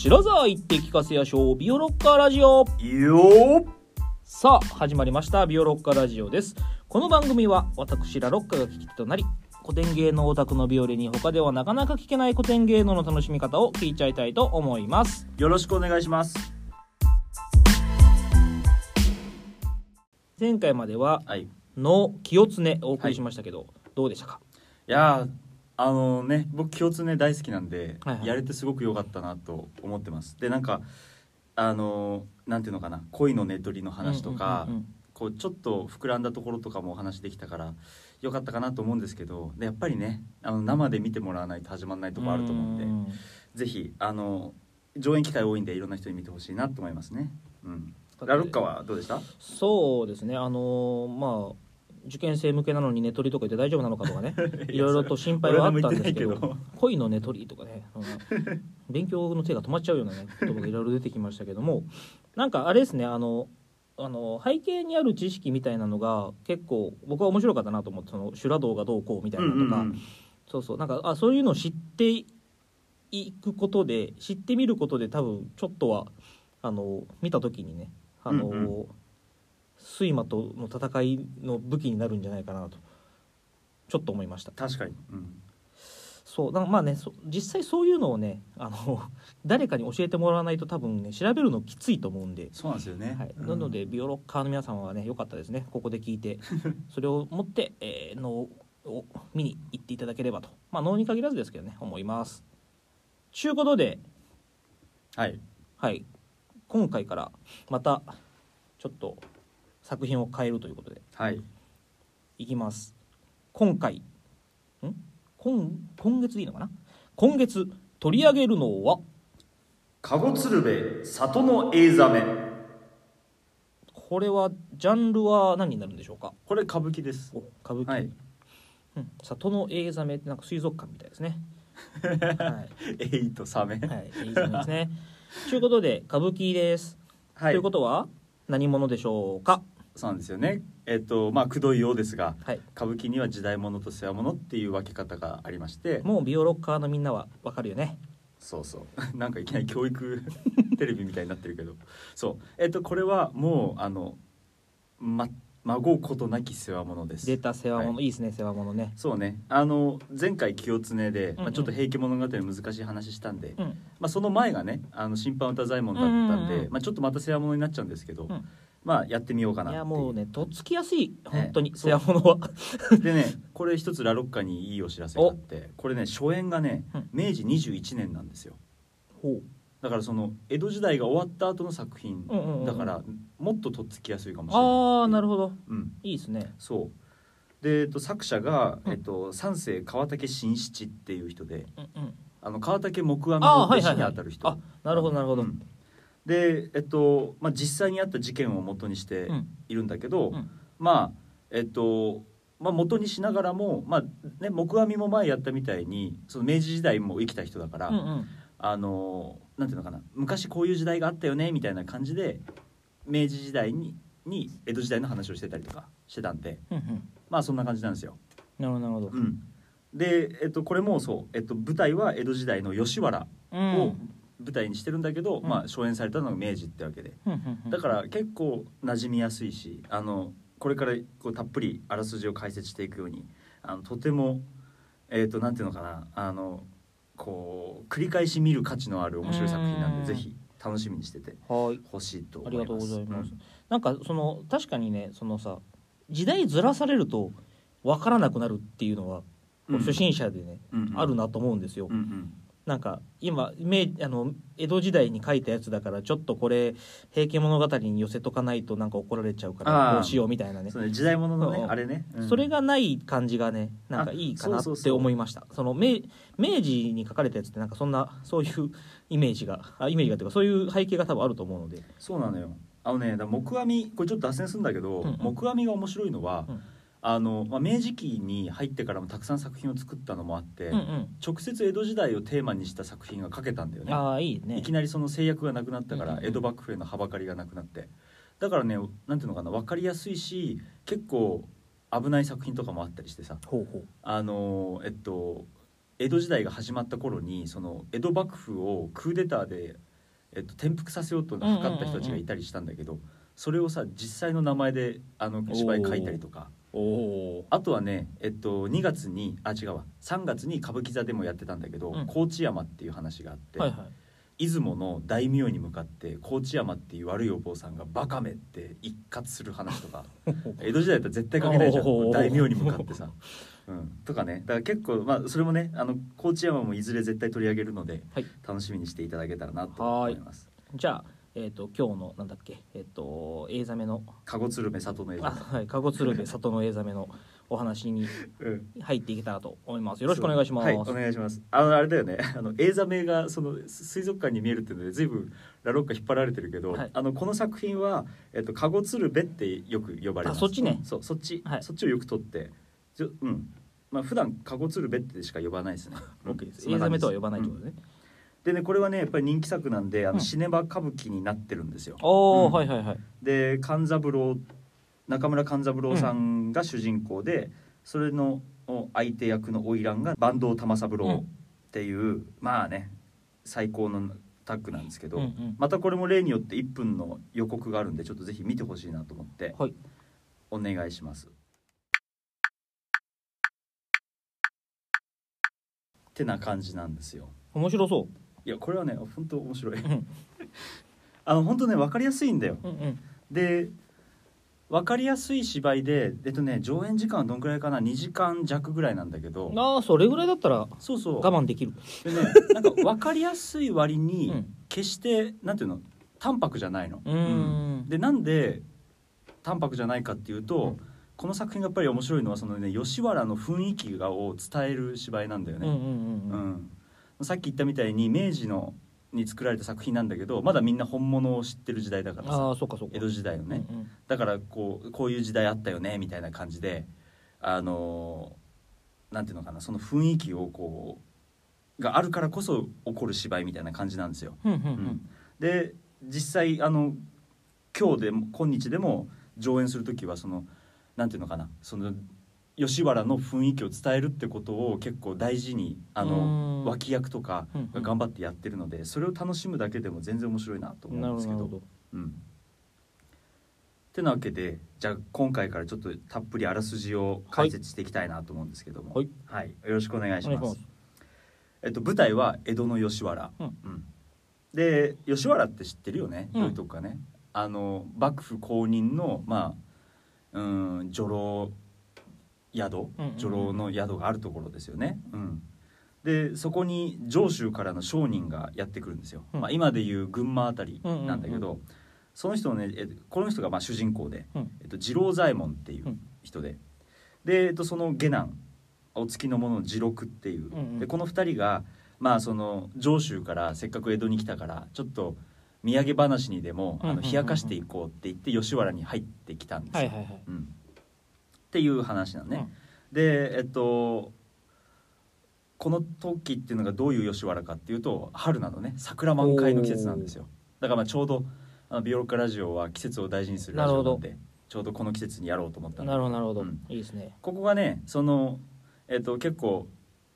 白沢行って聞かせやしょうビオロッカーラジオ。よーさあ始まりましたビオロッカーラジオです。この番組は私ラロッカが聞き手となり古典芸能オタクのビオレに他ではなかなか聞けない古典芸能の楽しみ方を聞いちゃいたいと思います。よろしくお願いします。前回までははい。いの清常お送りしましたけど、どうでしたか？やーあのね僕共通ね大好きなんで、はいはい。やれてすごく良かったなと思ってます。でなんかあのなんていうのかな恋のねとりの話とか、うんうんうんこうちょっと膨らんだところとかもお話できたから良かったかなと思うんですけどでやっぱりねあの生で見てもらわないと始まらないところあると思うんでんぜひあの上演機会多いんでいろんな人に見てほしいなと思いますね。うん、ラロッカはどうでした？そうですねあのーまあ受験生向けなのに寝取りとか言って大丈夫なのかとかね。いろいろと心配はあったんですけど。恋の寝取りとかね。勉強の手が止まっちゃうようなね 言葉がいろいろ出てきましたけども。なんかあれですねあのあの背景にある知識みたいなのが結構僕は面白かったなと思ってその修羅道がどうこうみたいなのとか、そうそう。なんかあそういうのを知っていくことで知ってみることで多分ちょっとはあの見た時にねあの、うんう睡魔との戦いの武器になるんじゃないかなとちょっと思いました。確かに。うん。そうだからまあねそ実際そういうのをねあの 誰かに教えてもらわないと多分ね調べるのきついと思うんで、そうなんですよね。はい、うん。なのでビオロッカーの皆様はね良かったですね。ここで聞いて それを持って、えー、脳を見に行っていただければと。まあ脳に限らずですけどね思います。ちゅうことではい。はい。今回からまたちょっと作品を変えるということで。はい。いきます。今回ん？今今月でいいのかな？今月取り上げるのは？カゴ鶴瓶里のエイザメ。これはジャンルは何になるんでしょうか？これ歌舞伎です。お歌舞伎、はい。うん、里のエイザメってなんか水族館みたいですね。はい、エイとサメ。はい、エイザメですね。ということで歌舞伎です、はい。ということは何者でしょうか？そうなんですよね。えっとまあくどいようですが、はい。歌舞伎には時代物と世話物っていう分け方がありまして、もうビオロッカーのみんなはわかるよね。そうそう。なんかいきなり教育 テレビみたいになってるけど、そう。えっとこれはもうあのま孫うことなき世話物です。出た世話物、、はい。いですね世話物ね。そうね。あの前回清常で、うんうん。まあ、ちょっと「平家物語」難しい話したんで、うん。まあ、その前がねあの審判歌左衛門だったんで、うんうんうん。まあ、ちょっとまた世話物になっちゃうんですけど、うんまあやってみようかないっていう。やもうねとっつきやすい。本当に世話物は。でねこれ一つラロッカにいいお知らせがあってこれね初演がねうん。明治21年なんですよ。ほう。だからその江戸時代が終わった後の作品うんうんうんだからもっととっつきやすいかもしれないああなるほほど。ど、うん、いいですね。そう。で、えっと、作者が、うん。えっと、三世川竹新七っていう人でうんうん。あの川竹木阿弥あの弟子ーはいはいはい。にあたる人。あなるほどなるほど、うんでえっと、まあ、実際にあった事件を元にしてうん。いるんだけど、うん。まあえっとまあ、元にしながらも、まあね、木阿弥も前やったみたいにその明治時代も生きた人だから、うんうん。あのなんていうのかな昔こういう時代があったよねみたいな感じで明治時代にに江戸時代の話をしてたりとかしてたんで。うんうん。まあそんな感じなんですよ。なるほどなるほど。うん、で、えっと、これもそう、えっと、舞台は江戸時代の吉原うん。を舞台にしてるんだけど、うん。まあ、初演されたのが明治ってわけで。だから結構馴染みやすいしあのこれからこうたっぷりあらすじを解説していくようにあのとてもえっ、となんていうのかなあのこう繰り返し見る価値のある面白い作品なんうんでぜひ楽しみにしててはい。ほしいと思ありいます。がとうございます、うん。なんかその確かにねそのさ時代ずらされると分からなくなるっていうのは、うん。初心者でね、うんうん。あるなと思うんですよ、うんうんなんか今明あの江戸時代に書いたやつだからちょっとこれ「平家物語」に寄せとかないとなんか怒られちゃうからあーこうしようみたいなね。時代物のねうんあれね、うん。それがない感じがねなんかいいかなって思いました。その明明治に書かれたやつってなんかそんなそういうイメージがあイメージがっていうかそういう背景が多分あると思うので。そうなのよ。あのねだ木阿弥これちょっと脱線するんだけど、うんうん。木阿弥が面白いのは、うんあのまあ、明治期に入ってからもたくさん作品を作ったのもあって、うんうん。直接江戸時代をテーマにした作品が書けたんだよね。ああいいね。いきなりその制約がなくなったから江戸幕府へのはばかりがなくなって。だからねなんていうのかな分かりやすいし結構危ない作品とかもあったりしてさ。あのえっと江戸時代が始まった頃にその江戸幕府をクーデターでえっと、転覆させようと図った人たちがいたりしたんだけど、それをさ実際の名前であの芝居書いたりとかおおあとはね、えっと、2月にあ違うわ。3月に歌舞伎座でもやってたんだけど、うん。高知山っていう話があって、はいはい。出雲の大名に向かって高知山っていう悪いお坊さんが「バカめ」って一括する話とか 江戸時代だったら絶対書けないじゃん。おー。大名に向かってさ。うん、とかね。だから結構まあそれもねあの高知山もいずれ絶対取り上げるので、はい。楽しみにしていただけたらなと思います。じゃあえっ、と今日のなんだっけえっ、と映ザメのカゴ鶴瓶里の映像。あはいカゴ鶴瓶里の映ザメのお話に うん。入っていけたらと思います。よろしくお願いします、はい、お願いします。あのあれだよね。あのエイザメがその水族館に見えるっていうので、ずいぶんラロッカ引っ張られてるけど、はい。あのこの作品はえっとカゴツルベってよく呼ばれます。あそっちね。うんそう、そっち、はい。そっちをよく取って、ちょうん。まあ普段カゴツルベってしか呼ばないですね。うん OK です。そんな感じ映ザメとは呼ばないってことうんね、でねこれはねやっぱり人気作なんで、あのうん。シネマ歌舞伎になってるんですよ。おお、うん。はいはいはい。で勘三郎中村勘三郎さんが主人公で、それのお相手役の花魁が坂東玉三郎っていう、まあね最高のタッグなんですけど、うんうん。またこれも例によって1分の予告があるんでちょっとぜひ見てほしいなと思ってはい。お願いします。ってな感じなんですよ。面白そいやこれはね本当面白い。うん。あの本当ね分かりやすいんだよ。ううんうん。で分かりやすい芝居でえっとね上演時間はどんくらいかな？2時間弱ぐらいなんだけど。ああそれぐらいだったらそうそう。我慢できる。でねなんか分かりやすい割に うん。決してなんていうの？淡白じゃないの。うーん。でなんで淡白じゃないかっていうと、うん。この作品がやっぱり面白いのはそのね吉原の雰囲気がを伝える芝居なんだよね。うんうん。うんさっき言ったみたいに明治のに作られた作品なんだけどまだみんな本物を知ってる時代だからあさあそうかそうか。江戸時代のね、うんうん。だからこうこういう時代あったよねみたいな感じであのーなんていうのかなその雰囲気をこうがあるからこそ起こる芝居みたいな感じなんですよ。うんうんううん。んで実際あの今日でも今日でも上演する時はそのなんていうのかなその吉原の雰囲気を伝えるってことを結構大事にあのうん。脇役とか頑張ってやってるのでそれを楽しむだけでも全然面白いなと思なうんですけど。ど。うん。てなわけでじゃあ今回からちょっとたっぷりあらすじを解説していきたいなと思うんですけども。はい、はい。よろしくお願いします。えっと、舞台は江戸の吉原、うん。うん。で吉原って知ってるよね、うん。どういうとこかね？あの幕府公認のまあうん女郎宿女郎の宿があるところですよね、うん、でそこに上州からの商人がやってくるんですよ、うん。まあ、今でいう群馬あたりなんだけど、うんその人のねえこの人がまあ主人公で、うん。えっと、次郎左衛門っていう人で、で、えっと、その下男お付きの者の次六っていう、でこの2人がまあその上州からせっかく江戸に来たからちょっと土産話にでもあの冷やかしていこうって言って吉原に入ってきたんですよ。っていう話なのね。でえっとこの時っていうのがどういう吉原かっていうと春なのね。桜満開の季節なんですよ。だからまあちょうどあのビオロッカラジオは季節を大事にするラジオなんでちょうどこの季節にやろうと思ったなるほどなるほど、うん。いいですね。ここがねその、えっと結構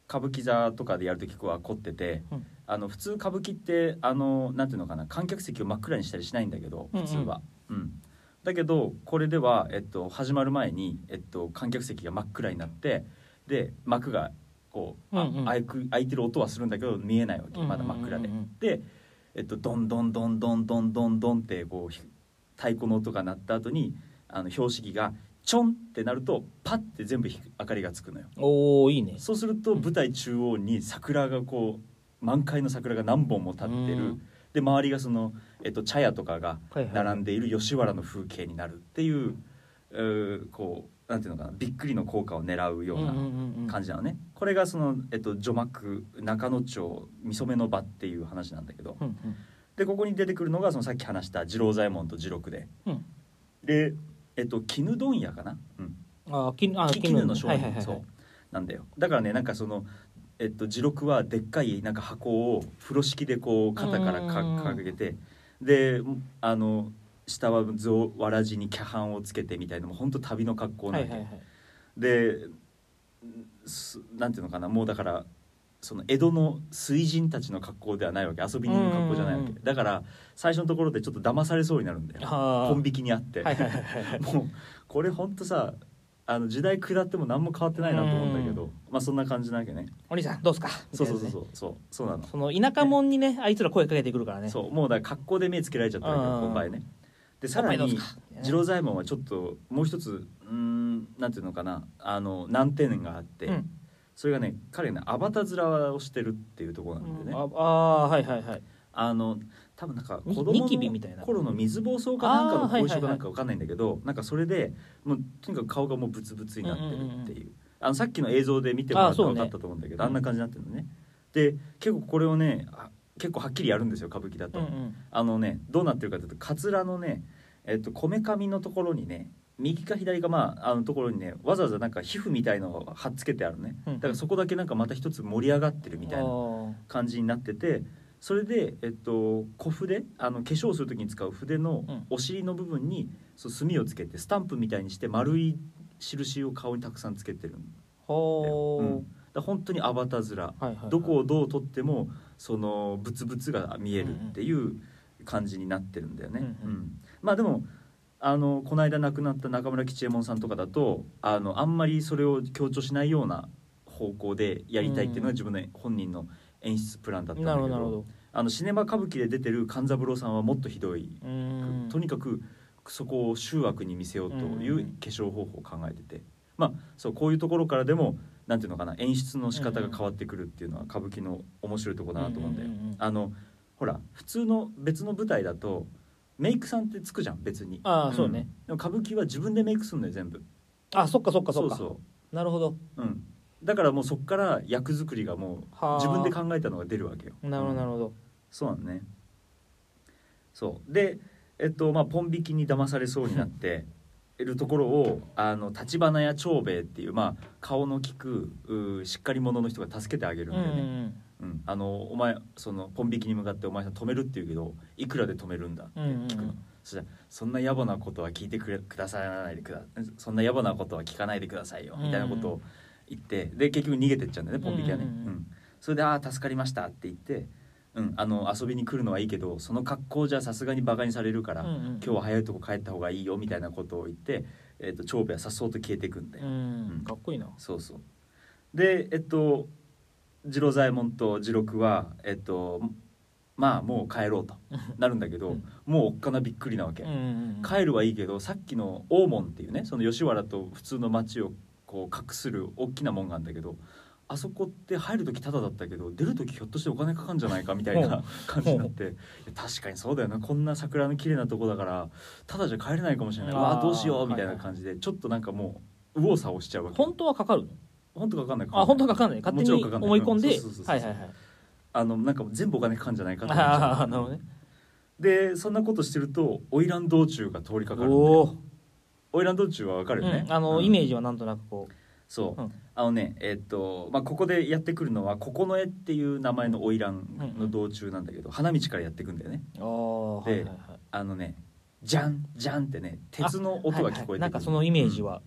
歌舞伎座とかでやると結構は凝ってて、うん。あの普通歌舞伎ってあのなんていうのかな観客席を真っ暗にしたりしないんだけど普通は。うんだけどこれでは、えっと、始まる前に、えっと、観客席が真っ暗になってで幕がこう、あうんうん。開く開いてる音はするんだけど見えないわけ。まだ真っ暗でうんうん。うんうん。で、えっと、ドンドンドンドンドンドンドンってこうひ太鼓の音が鳴った後にあの標識がちょんってなるとパッて全部ひ明かりがつくのよ。おおいいね。そうすると舞台中央に桜がこう満開の桜が何本も立ってうるんで周りがその、えっと、茶屋とかが並んでいる吉原の風景になるっていううーこうなんていうのかなびっくりの効果を狙うような感じじなのね、これがその、えっと、序幕中野町みそめの場っていう話なんだけど。うんうん。でここに出てくるのがそのさっき話した次郎左衛門と次六で。うん。でえっと絹問屋かな、うん、あ絹の商人、はいはいはい。そう。なんだよ。だからねなんかそのえっと次録はでっかいなんか箱を風呂敷でこう肩からかうん。掲げてであの下はぞわらじに脚絆をつけてみたいなもう本当旅の格好なわけ、はいはいはい。ですなんていうのかなもうだからその江戸の水人たちの格好ではないわけ。遊び人の格好じゃないわけ。うんだから最初のところでちょっと騙されそうになるんだよ。本引きにあって、はいはいはいはい。もうこれほんとさあの時代下っても何も変わってないなと思うんだけど、まあそんな感じなわけね。お兄さんどうすか？そうそうそうそう。そうそうなの。その田舎者にねあいつら声かけてくるからね。そうもうだから格好で目つけられちゃったわけようん。この場合ね。でさらに次郎左衛門はちょっともう一つうーんなんていうのかな。あの難点があって、うん。それがね彼ねアバタ面をしてるっていうところなんでね、ああーはいはいはい。あの多分なんか子供にニキビみたいな。の頃の水疱瘡かなんかの後遺症かなんかわかんないんだけど、なんかそれでもうとにかく顔がもうブツブツになってるっていう,、あのさっきの映像で見てもらったら分かったと思うんだけどあ,、んねな感じになってるのね。で結構これをねあ結構はっきりやるんですよ歌舞伎だと、うんうん。あのねどうなってるかというとカツラのねえっとこめかみのところにね右か左かまああのところにねわざわざなんか皮膚みたいのを貼っつけてあるね。うんだからそこだけなんかまた一つ盛り上がってるみたいな感じになっててそれで、えっと、小筆あの化粧する時に使う筆のうん。お尻の部分にそう墨をつけてスタンプみたいにして丸い印を顔にたくさんつけてるんほーうん。だ本当にアバタ面。はいはいはい。どこをどう撮ってもそのブツブツが見えるっていう感じになってるんだよね。うんうん。うん。まあでもあのこの間亡くなった中村吉右衛門さんとかだとあのあんまりそれを強調しないような方向でやりたいっていうのが自分の本人の演出プランだったんだけどなるほどあのシネマ歌舞伎で出てる勘三郎さんはもっとひどい、とにかくそこを醜悪に見せようという化粧方法を考えてて、まあそうこういうところからでもなんていうのかな演出の仕方が変わってくるっていうのは歌舞伎の面白いところだなと思うんだよ。うんうんうんうんあのほら普通の別の舞台だとメイクさんってつくじゃん別に。ああそうね、でも歌舞伎は自分でメイクするのよ全部。あそっかそっかそっか。そなるほど。ううんだからもうそっから役作りがもうはあ。自分で考えたのが出るわけよ。なるほどなるほど。そうなのね。そう。でえっとまあポン引きに騙されそうになって いるところをあの立花屋長兵衛っていうまあ顔の利くうしっかり者の人が助けてあげるんだよね、うん、あのお前そのポン引きに向かって「お前さん止める」って言うけどいくらで止めるんだってうんうんうん。聞くの、そしたら「そんな野暮なことは聞いてくれくださらないでくだそんな野暮なことは聞かないでくださいよ」みたいなことを言ってで結局逃げてっちゃうんだよねポン引きはね、うん。うんうんうんそれで「ああ助かりました」って言って、うん、あの遊びに来るのはいいけどその格好じゃさすがにバカにされるから、うんうん。今日は早いとこ帰った方がいいよみたいなことを言って、えー、と長兵衛はさっそうと消えていくんだよ、うん。うん。かっこいいな。そうそう。でえっと次郎左衛門と次郎はえっとまあもう帰ろうと なるんだけど、うん。もうおっかなびっくりなわけ、うんうんうん。帰るはいいけどさっきの大門っていうねその吉原と普通の町をこう隠する大きな門があるんだけどあそこって入る時タダだったけど出る時ひょっとしてお金かかんじゃないかみたいな感じになって確かにそうだよな。こんな桜の綺麗なとこだからタダじゃ帰れないかもしれない。わあどうしようみたいな感じでちょっとなんかもう右往左往しちゃうわけ。本当はかかるの？本当かかんない。あ本当はかかんない。勝手にもちろんかかんない。思い込んで？あのなんか全部お金かかんじゃないかと思っちゃう。ああなるほどね。でそんなことしてると花魁道中が通りかかるんだ花魁道中はわかるよね、うんあのうん。イメージはなんとなくこそう、うん。あのねえっとまあここでやってくるのは九重っていう名前の花魁の道中なんだけど、花道からやってくんだよね。うああはいはいはい。あのねじゃんじゃんってね鉄の音が聞こえてくる、はいはいなんかそのイメージは。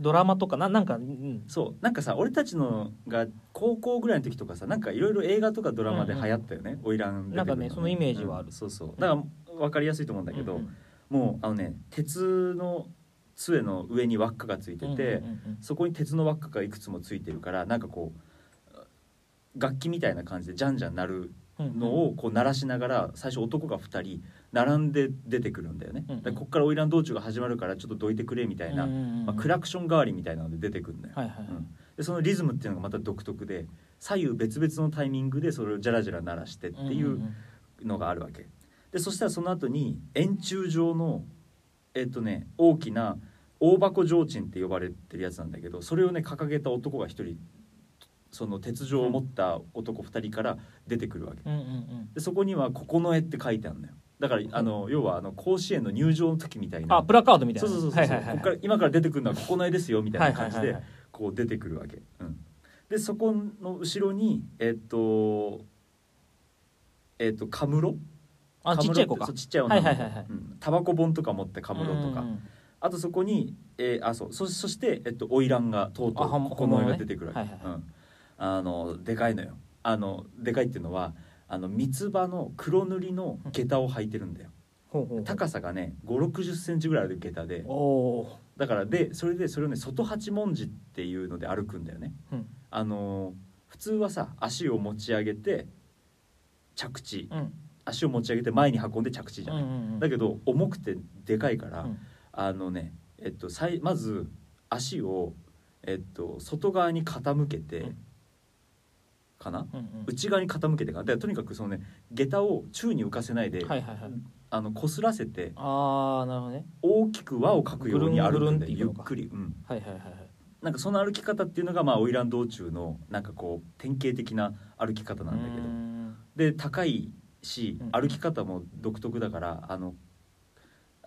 ドラマとかななんかうん。そう。なんかさ俺たちのが高校ぐらいの時とかさなんかいろいろ映画とかドラマで流行ったよね花魁出てくるのなんかねそのイメージはある。うん。そうそう。だから分かりやすいと思うんだけど、うんうん。もうあのね鉄の杖の上に輪っかがついてて、そこに鉄の輪っかがいくつもついてるからなんかこう楽器みたいな感じでじゃんじゃん鳴るうんのをこう鳴らしながら最初男が2人並んで出てくるんだよね、うんうん。だからこっから花魁道中が始まるからちょっとどいてくれみたいな、まあ、クラクション代わりみたいなので出てくるんだよ、うん。でそのリズムっていうのがまた独特で左右別々のタイミングでそれをジャラジャラ鳴らしてっていんうんのがあるわけ。でそしたらその後に円柱状のえっとね大きな大箱提灯って呼ばれてるやつなんだけどそれをね掲げた男が一人その鉄条を持った男2人から出てくるわけ。うんうんうん。でそこには「九重」って書いてあるんだよ。だからあの要はあの甲子園の入場の時みたいな。あプラカードみたいな。そうそうそうそう、はいはいはいここから今から出てくるのは九重ですよみたいな感じでこう出てくるわけ、うん、でそこの後ろにえっとえっとカムロ？あちっちゃい子か。ちっちゃい女の子。はいはいはいはい。うん。タバコ本とか持ってカムロとか、うんうんあとそこに、えーあそうそそして、えっと、花魁がとうとう九重が出てくるわけ、あのでかいのよ。あのでかいっていうのはあの三つ葉の黒塗りの下駄を履いてるんだよ。高さがね5 6 0センチぐらいある下駄でだからでそれでそれをね外八文字っていうので歩くんだよね。ーうん。あの普通はさ足を持ち上げて着地。うん。足を持ち上げて前に運んで着地じゃない、だけど重くてでかいから、うんあのねえっとさいまず足をえっと外側に傾けて、うん。かな？うんうん。内側に傾けてかな？でとにかくそのね下駄を宙に浮かせないで、はいはいはい。あの擦らせてああなるほどね。大きく輪を描くように歩くんでゆっくり、うん、はいはいはいはい。なんかその歩き方っていうのがまあ花魁道中のなんかこう典型的な歩き方なんだけど。で高いしうん。歩き方も独特だからあの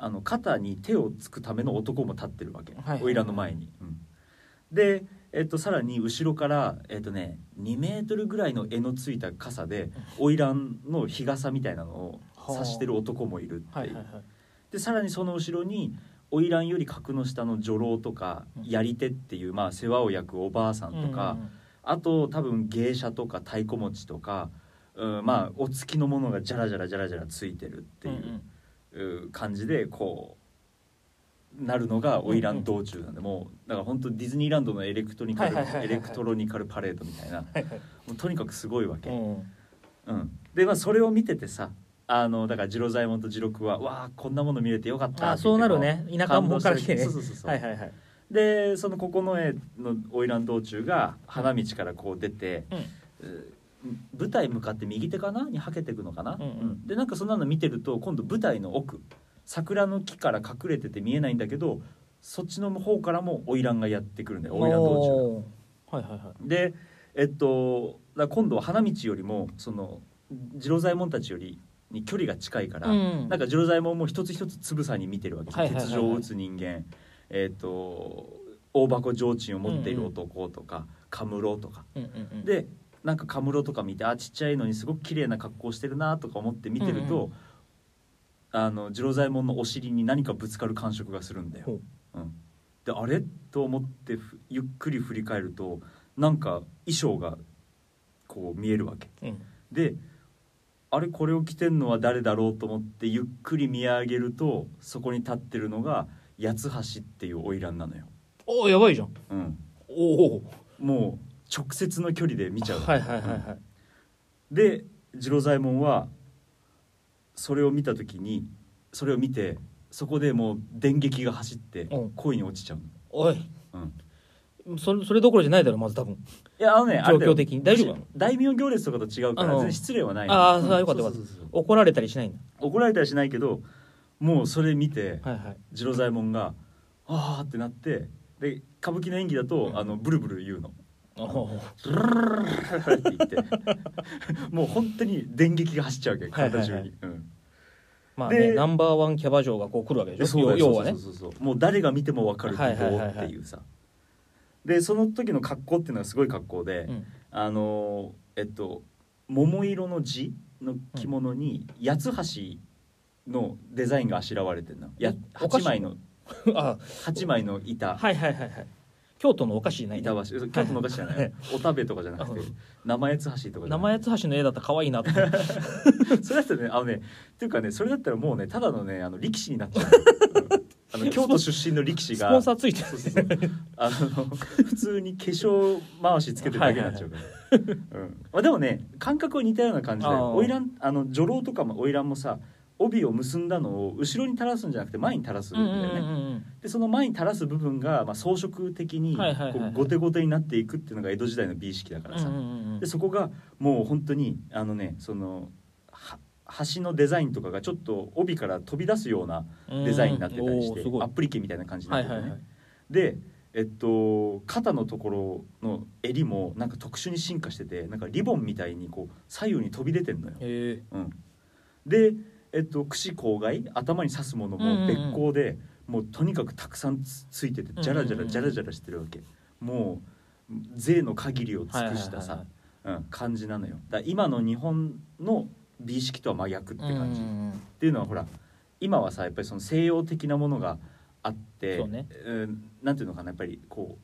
あの肩に手をつくための男も立ってるわけ。はいはいはい。花魁の前に。うん。で、えっと、さらに後ろから、えっとね、2メートルぐらいの柄のついた傘で花魁の日傘みたいなのを差してる男もいるっていう。はいはいはい。でさらにその後ろに花魁より格の下の女郎とかうん。やり手っていう、まあ、世話を焼くおばあさんとか、あと多分芸者とか太鼓持ちとか、うん、まあお付きのものがジャラジャラジャラジャラついてるっていう。う、う感じでこうなるのが花魁道中なんで、もうだから本当ディズニーランドのエレクトニカルはいはいはいはいはい。エレクトロニカルパレードみたいなはいはいもうとにかくすごいわけ。うんうん、でまあそれを見ててさあのだから次郎左衛門と次郎君は「わあこんなもの見れてよかった」あそうなるね。田舎もんから来てね。そうそうそうそう、はい。はいはいでその九重の花魁道中が花道からこう出て、うん。う舞台向かって右手かなにはけていくのかな、うんうん。でなんかそんなの見てると今度舞台の奥桜の木から隠れてて見えないんだけどそっちの方からも花魁がやってくるんだよ。花魁道中はいはいはい。でえっと今度は花道よりもその次郎左衛門たちよりに距離が近いから、うん。なんか次郎左衛門も一つ一つつぶさに見てるわけ。です、はいはいはいはい。鉄条を打つ人間。えっと大箱提灯を持っている男とか、カムロとか。うんうんうん。でなんかカムロとか見てあちっちゃいのにすごく綺麗な格好してるなとか思って見てると、うんうあの次郎左衛門のお尻に何かぶつかる感触がするんだよ。ほう。うん、であれ？と思ってふゆっくり振り返るとなんか衣装がこう見えるわけ。うん。であれこれを着てんのは誰だろうと思ってゆっくり見上げるとそこに立ってるのが八橋っていう花魁なのよ、おーやばいじゃん。うん、おおもう直接の距離で見ちゃう。のはいはいはいはい。で次郎左衛門はそれを見た時にそれを見てそこでもう電撃が走ってうん。恋に落ちちゃうの、おい。うん、それそれどころじゃないだろまず多分。いやあのね状況的に。大丈夫大名行列とかと違うから全然失礼はないあーうん。よかったよかった怒られたりしないんだ。怒られたりしないけどもうそれ見てはいはい。次郎左衛門が「ああ」ってなってで歌舞伎の演技だと、うん。あのブルブル言うのって言ってもう本当に電撃が走っちゃうわけ体中に、うん。まあねでナンバーワンキャバ嬢がこう来るわけでしょ？要要はねそうそう。そうそうもう誰が見ても分かる美はいはいはいはい。貌っていうさ。でその時の格好っていうのはすごい格好で、うん。あのーえっと桃色の地の着物に八つ橋のデザインがあしらわれてるの。やお菓子8枚の あ8枚の板。はいはいはいはい京都のお菓子じゃないね。板橋京都のお菓子じゃない。おたべとかじゃなくてう。ん生八つ橋とか生八つ橋の絵だったら可愛いなと思って。それだったらねあのねっていうかねそれだったらもうねただのねあの力士になっちゃう、う んあの京都出身の力士が。スポンサーついてそうそうそう。あの普通に化粧回しつけてるだけになっちゃうから、うん。まあ、でもね感覚は似たような感じで花魁あの女郎とかも花魁もさ帯を結んだのを後ろに垂らすんじゃなくて前に垂らすんだよね、うんうんうんうん。でその前に垂らす部分が、まあ、装飾的にゴテゴテになっていくっていうのが江戸時代の美意識だからさ、うんうんうん。でそこがもう本当にあのねそのは橋のデザインとかがちょっと帯から飛び出すようなうん。デザインになってたりして、おーすごい。アプリケみたいな感じになっててね、はいはいはい。でえっと肩のところの襟もなんか特殊に進化しててなんかリボンみたいにこう左右に飛び出てんのよ。へえうん、で、えっと、櫛口外？頭に刺すものも別光で、もうとにかくたくさんつついててジャラジャラジャラジャラしてるわけ。もう税の限りを尽くしたさ、うん、感じなのよ。だ今の日本の美意識とは真逆って感じ、っていうのはほら今はさやっぱりその西洋的なものがあってそうね。んなんていうのかなやっぱりこ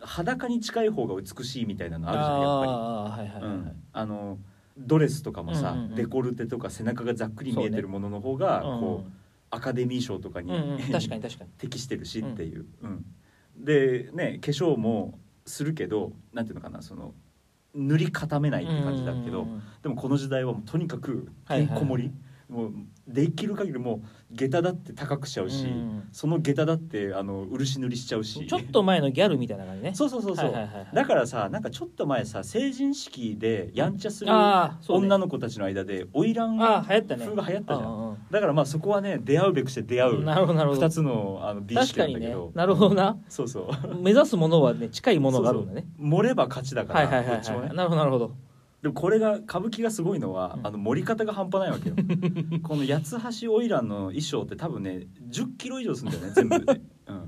う裸に近い方が美しいみたいなのあるじゃんやっぱり。ああはいはいはいあのドレスとかもさ、うんうんうん。デコルテとか背中がざっくり見えてるものの方がこうアカデミー賞とかに、うんうん。うん、確かに確かに。適してるしっていう、うん。でね化粧もするけどなんていうのかなその塗り固めないって感じだけど、うんうんうん。でもこの時代はもうとにかくはいはいはい。てんこ盛り、もうできる限りもう下駄だって高くしちゃうし、うん。その下駄だってあの漆塗りしちゃうし。ちょっと前のギャルみたいな感じね。そうそうそうそう、はいはいはいはい。だからさなんかちょっと前さ成人式でやんちゃする女の子たちの間で花魁が流行ったじゃん。うんうんだからまあそこはね出会うべくして出会う。んうなるほどなるほど。二つのあの美意識なんだけど、なるほどな。そうそう。目指すものはね近いものがあるんだね。盛れば勝ちだから、はいはいはいどっちもね。はいなるほどなるほどでもこれが歌舞伎がすごいのは、うん。あの盛り方が半端ないわけよ。この八つ橋花魁の衣装って多分ね1 0キロ以上するんだよね全部で、うん、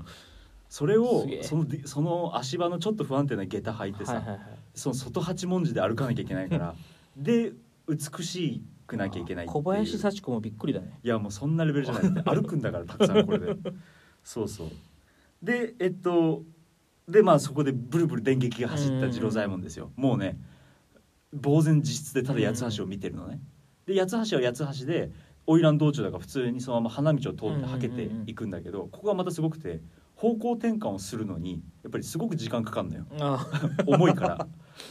それをそのでその足場のちょっと不安定な下駄履いてさ、はいはいはい。その外八文字で歩かなきゃいけないから で美しくなきゃいけない小林幸子もびっくりだね。いやもうそんなレベルじゃない。歩くんだからたくさんこれで。そうそう。でえっとでまあそこでブルブル電撃が走った次郎左衛門ですよ。もうね呆然自失でただ八つ橋を見てるのね。で八つ橋は八つ橋で花魁道中だから普通にそのまま花道を通ってはけていくんだけどここがまたすごくて方向転換をするのにやっぱりすごく時間かかるのよ。あ 重いか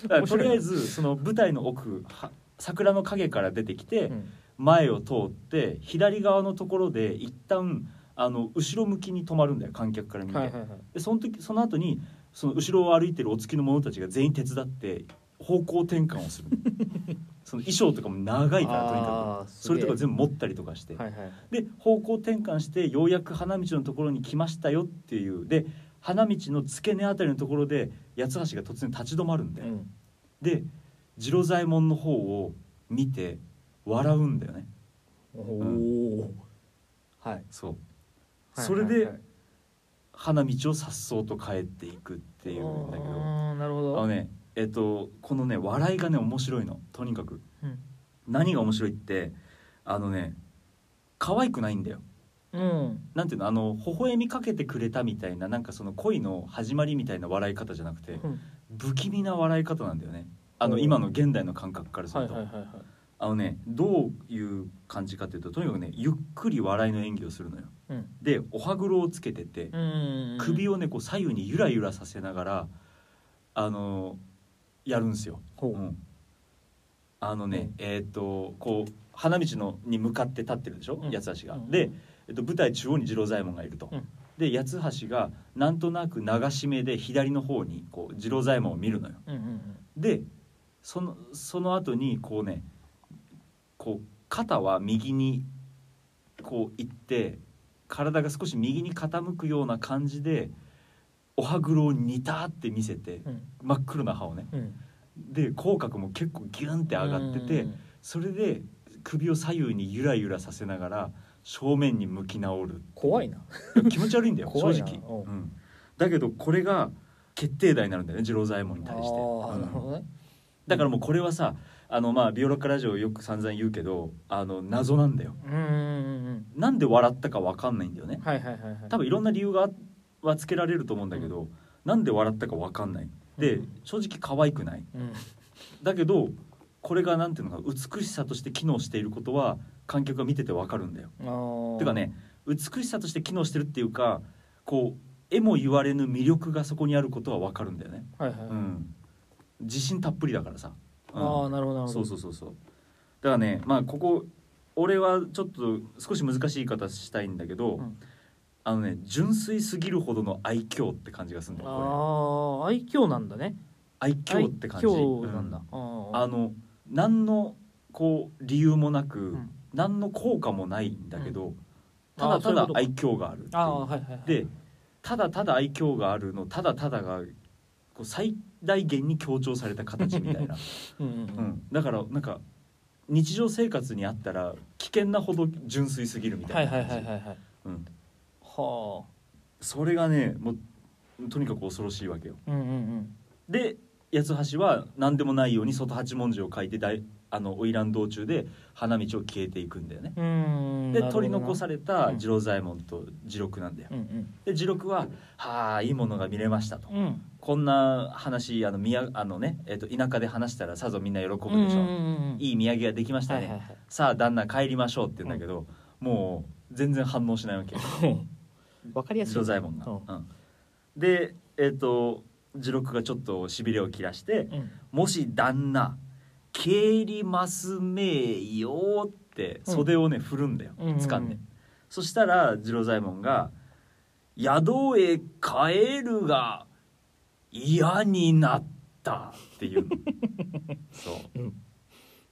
ら。とりあえずその舞台の奥は桜の影から出てきて、前を通って左側のところで一旦あの後ろ向きに止まるんだよ観客から見て、はいはいはい。でその時その後にその後ろを歩いてるお付きの者たちが全員手伝って方向転換をする。その衣装とかも長いからとにかく。それとか全部持ったりとかして、はいはい。で方向転換してようやく花道のところに来ましたよっていう。で花道の付け根あたりのところで八つ橋が突然立ち止まるんだよ、うん。で次郎左衛門の方を見て笑うんだよね。おおはい。そう。はいそれで花道をさっそうと帰っていくっていうんだけど。あーなるほあのどねえっとこのね笑いがね面白いの。とにかく。うん。何が面白いってあのね可愛くないんだよ。うん。なんていうのあの微笑みかけてくれたみたいななんかその恋の始まりみたいな笑い方じゃなくてうん。不気味な笑い方なんだよね。あのおう今の現代の感覚からすると、はいはいはいはい。あのねどういう感じかというととにかくねゆっくり笑いの演技をするのよ。うん。でお歯黒をつけてて、うん。首をねこう左右にゆらゆらさせながらあのやるんですよ。ほううんあのね、うんえっ、とこう花道のに向かって立ってるでしょ、うん八つ橋が。うんで、えっと舞台中央に次郎左衛門がいると。うんで八つ橋がなんとなく流し目で左の方にこう次郎左衛門を見るのよ。でそのその後にこうねこう肩は右にこう行って体が少し右に傾くような感じでお歯黒をニタって見せてうん。真っ黒な歯をね。うん。で口角も結構ギュンって上がっててうん。それで首を左右にゆらゆらさせながら正面に向き直る。怖いな。気持ち悪いんだよ 正直、う。んうん、だけどこれが決定打になるんだよね次郎左衛門に対して、ね。だからもうこれはさあのまあビオラカラジオよく散々言うけどあの謎なんだよ。うんうんうんうん。なんで笑ったかわかんないんだよね。はいはいはいはい。多分いろんな理由がはつけられると思うんだけど、なんで笑ったかわかんない。でうん。正直可愛くない。うん。だけどこれがなんていうのか美しさとして機能していることは観客が見ててわかるんだよ。てかね美しさとして機能してるっていうかこう絵も言われぬ魅力がそこにあることはわかるんだよね。はいはい。はいうん。自信たっぷりだからさ、うん。ああなるほどなるほど。そうそうそうそう。だからねまあここ俺はちょっと少し難しい言い方したいんだけど、うんあのね純粋すぎるほどの愛嬌って感じがするんだよこああ愛嬌なんだね。れ愛嬌って感じ。愛嬌なんだ、うん。ああの何のこう理由もなく、ん。何の効果もないんだけど、うん。ただただ愛嬌があるああはいはいはい。でただただ愛嬌があるのただただがこう最大限に強調された形みたいな、うんだからなんか日常生活にあったら危険なほど純粋すぎるみたはいいはいな感じはそれがねもうとにかく恐ろしいわけよ。あうんうんうん。で八橋は何でもないように外八文字を書いて大あの花魁道中で花道を消えていくんだよね。うーんで取り残されれた次郎左衛門と次郎なんだよ。うんで次郎は「はあいいものが見れました」と。うん。うん「こんな話あの宮あのね、えっと田舎で話したらさぞみんな喜ぶでしょ」うんうんうんいい土産ができましたね、はいはいはい。さあ旦那帰りましょう」って言うんだけど、もう全然反応しないわけ わかりやすい。次郎左衛門が。うん。うん。でえっ、と次郎がちょっとしびれを切らしてうん「もし旦那帰りますめよ」って袖をね、振るんだようんうんうん。掴んで、そしたら次郎左衛門が「宿へ帰るが嫌になった」っていうの。そう。うん。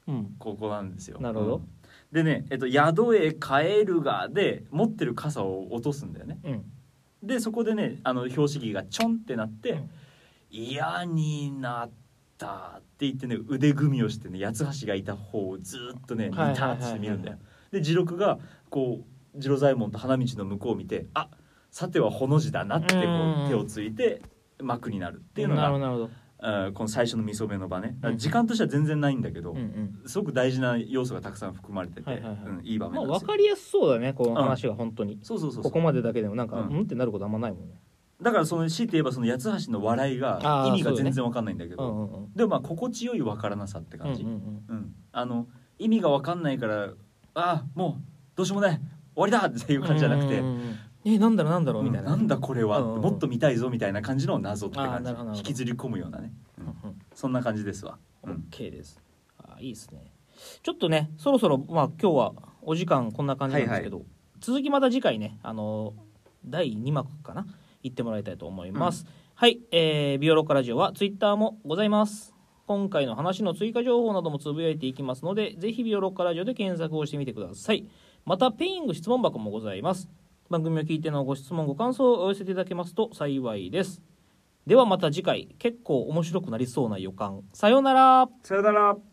うん。ここなんですよ。なるほど。うんでね、えっと「宿へ帰るが」で持ってる傘を落とすんだよね。うん。でそこでねあの標識がちょんってなってうん「嫌になった」って言ってね腕組みをしてね八つ橋がいた方をずっとねニタはいはいはいはい。ッとして見るんだよ。で次郎がこう次郎左衛門と花道の向こうを見て「あさてはほの字だな」ってこうん。う手をついて幕になるっていうのがなるほどこの最初の見初めの場ね。時間としては全然ないんだけど、うんうん。すごく大事な要素がたくさん含まれてて、はいはいはい。うん、いい場面ですよ、わかりやすそうだねこの話が本当に。そうそうそうそう。ここまでだけでもなんかうん。うんってなることあんまないもんね。だからその強いて言えばその八つ橋の笑いが意味が全然わかんないんだけうどんうんうん。でもまあ心地よいわからなさってうん感じ、ううん。ん。あの意味がわかんないからあーもうどうしようもない。終わりだっていううん感じじゃなくて、うんうんうんえなんだろうなんだろうみたいな。なんだこれは、うんうんもっと見たいぞみたいな感じの謎って感じ引きずり込むようなね、ううんんうん。そんな感じですわ、うん。OK です。あいいですね。ちょっとねそろそろまあ今日はお時間こんな感じなんですけど、続きまた次回ねあの第2幕かな？行ってもらいたいと思います、はい、えー、ビオロッカラジオはツイッターもございます。今回の話の追加情報などもつぶやいていきますのでぜひビオロッカラジオで検索をしてみてください。またペイング質問箱もございます番組を聞いてのご質問ご感想をお寄せていただけますと幸いです。ではまた次回結構面白くなりそうな予感。さようなら。さよなら。